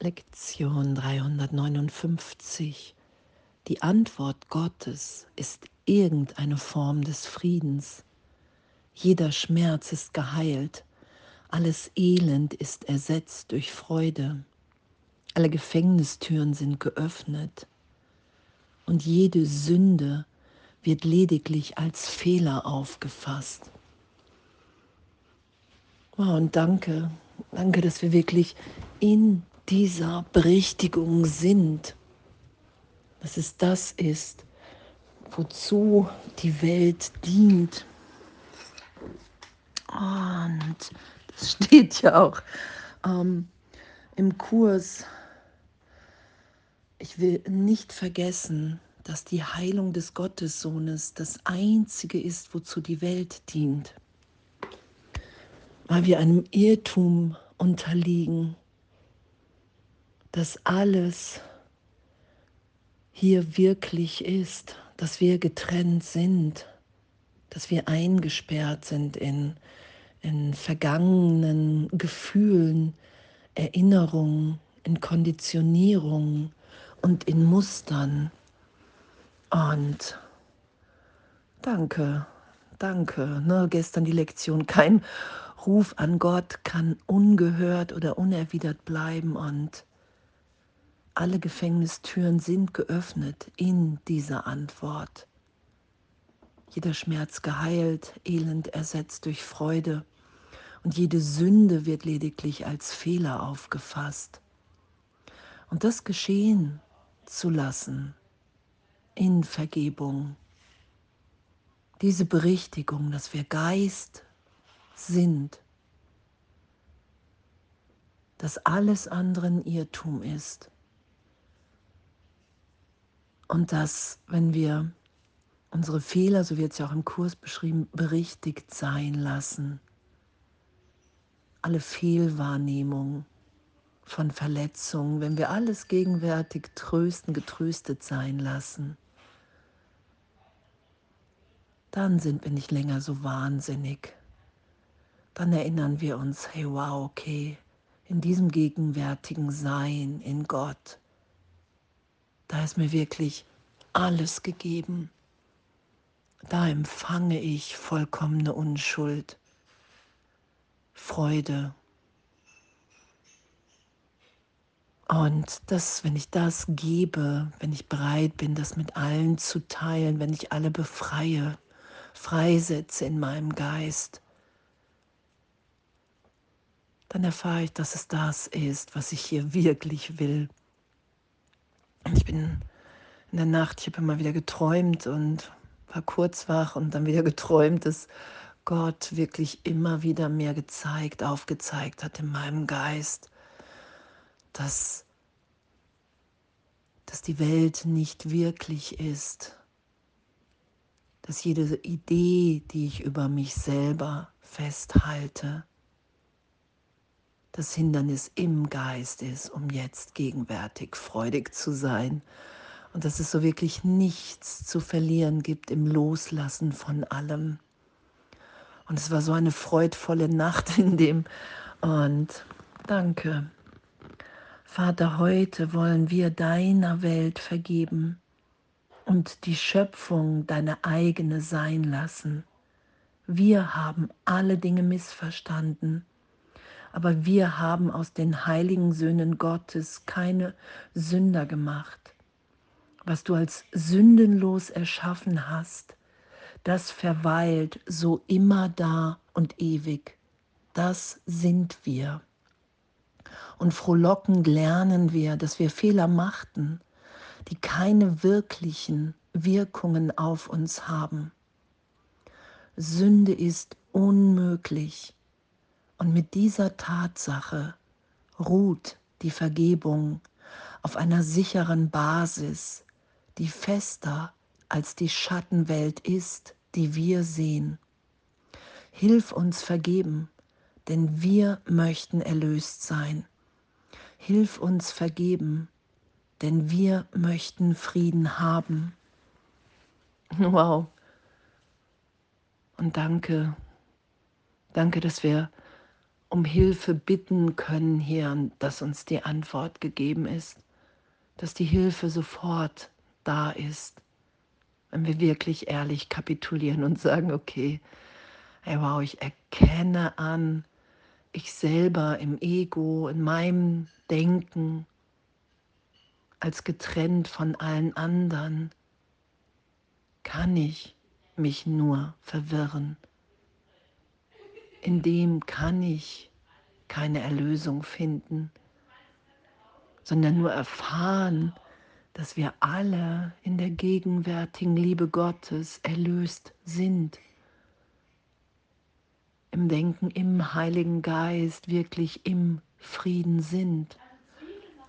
Lektion 359. Die Antwort Gottes ist irgendeine Form des Friedens. Jeder Schmerz ist geheilt, alles Elend ist ersetzt durch Freude, alle Gefängnistüren sind geöffnet und jede Sünde wird lediglich als Fehler aufgefasst. Wow, und danke, danke, dass wir wirklich in dieser Berichtigung sind, dass es das ist, wozu die Welt dient. Und das steht ja auch ähm, im Kurs. Ich will nicht vergessen, dass die Heilung des Gottessohnes das Einzige ist, wozu die Welt dient. Weil wir einem Irrtum unterliegen, dass alles hier wirklich ist, dass wir getrennt sind, dass wir eingesperrt sind in, in vergangenen Gefühlen, Erinnerungen, in Konditionierungen und in Mustern. Und danke, danke. Ne, gestern die Lektion, kein Ruf an Gott kann ungehört oder unerwidert bleiben und alle Gefängnistüren sind geöffnet in dieser Antwort. Jeder Schmerz geheilt, Elend ersetzt durch Freude und jede Sünde wird lediglich als Fehler aufgefasst. Und das geschehen zu lassen in Vergebung, diese Berichtigung, dass wir Geist sind, dass alles andere ein Irrtum ist und dass, wenn wir unsere Fehler, so wird es ja auch im Kurs beschrieben, berichtigt sein lassen, alle Fehlwahrnehmungen von Verletzungen, wenn wir alles gegenwärtig trösten, getröstet sein lassen, dann sind wir nicht länger so wahnsinnig. Dann erinnern wir uns, hey wow, okay, in diesem gegenwärtigen Sein in Gott da ist mir wirklich alles gegeben. Da empfange ich vollkommene Unschuld, Freude. Und das, wenn ich das gebe, wenn ich bereit bin, das mit allen zu teilen, wenn ich alle befreie, freisetze in meinem Geist, dann erfahre ich, dass es das ist, was ich hier wirklich will. Ich bin in der Nacht, ich habe immer wieder geträumt und war kurz wach und dann wieder geträumt, dass Gott wirklich immer wieder mehr gezeigt, aufgezeigt hat in meinem Geist, dass, dass die Welt nicht wirklich ist, dass jede Idee, die ich über mich selber festhalte, das Hindernis im Geist ist, um jetzt gegenwärtig freudig zu sein. Und dass es so wirklich nichts zu verlieren gibt im Loslassen von allem. Und es war so eine freudvolle Nacht in dem. Und danke. Vater, heute wollen wir deiner Welt vergeben und die Schöpfung deine eigene sein lassen. Wir haben alle Dinge missverstanden aber wir haben aus den heiligen Söhnen Gottes keine Sünder gemacht. Was du als sündenlos erschaffen hast, das verweilt so immer da und ewig. Das sind wir. Und frohlockend lernen wir, dass wir Fehler machten, die keine wirklichen Wirkungen auf uns haben. Sünde ist unmöglich und mit dieser Tatsache ruht die Vergebung auf einer sicheren Basis, die fester als die Schattenwelt ist, die wir sehen. Hilf uns vergeben, denn wir möchten erlöst sein. Hilf uns vergeben, denn wir möchten Frieden haben. Wow. Und danke, danke, dass wir um Hilfe bitten können hier dass uns die Antwort gegeben ist, dass die Hilfe sofort da ist, wenn wir wirklich ehrlich kapitulieren und sagen, okay, hey, wow, ich erkenne an, ich selber im Ego, in meinem Denken, als getrennt von allen anderen, kann ich mich nur verwirren. In dem kann ich keine Erlösung finden, sondern nur erfahren, dass wir alle in der gegenwärtigen Liebe Gottes erlöst sind. Im Denken im Heiligen Geist wirklich im Frieden sind.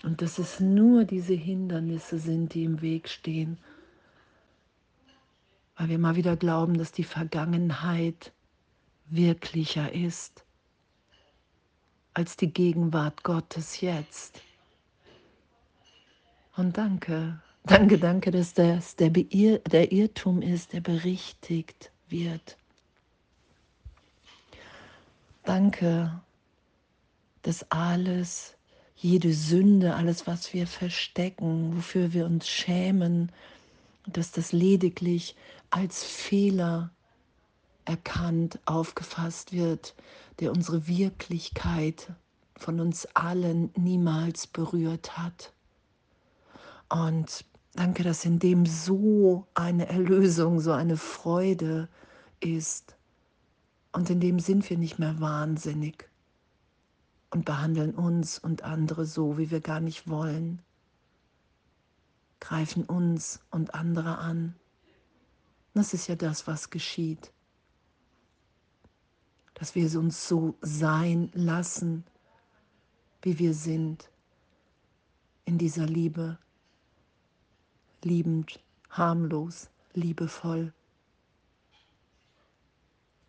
Und dass es nur diese Hindernisse sind, die im Weg stehen. Weil wir mal wieder glauben, dass die Vergangenheit wirklicher ist als die Gegenwart Gottes jetzt. Und danke, danke, danke, dass das der, Beir der Irrtum ist, der berichtigt wird. Danke, dass alles, jede Sünde, alles, was wir verstecken, wofür wir uns schämen, dass das lediglich als Fehler erkannt, aufgefasst wird, der unsere Wirklichkeit von uns allen niemals berührt hat. Und danke, dass in dem so eine Erlösung, so eine Freude ist. Und in dem sind wir nicht mehr wahnsinnig und behandeln uns und andere so, wie wir gar nicht wollen, greifen uns und andere an. Das ist ja das, was geschieht dass wir uns so sein lassen, wie wir sind, in dieser Liebe, liebend, harmlos, liebevoll.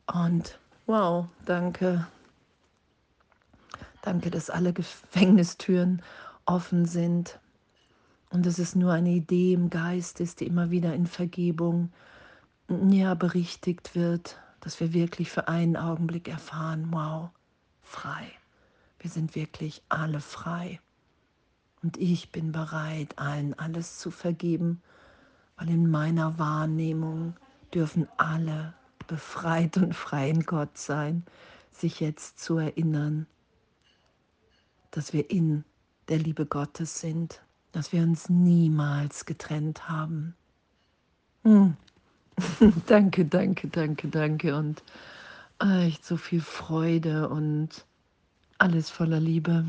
Und wow, danke. Danke, dass alle Gefängnistüren offen sind und dass es nur eine Idee im Geist ist, die immer wieder in Vergebung ja, berichtigt wird, dass wir wirklich für einen Augenblick erfahren, wow, frei. Wir sind wirklich alle frei. Und ich bin bereit, allen alles zu vergeben, weil in meiner Wahrnehmung dürfen alle befreit und frei in Gott sein, sich jetzt zu erinnern, dass wir in der Liebe Gottes sind, dass wir uns niemals getrennt haben. Hm. danke, danke, danke, danke und echt so viel Freude und alles voller Liebe.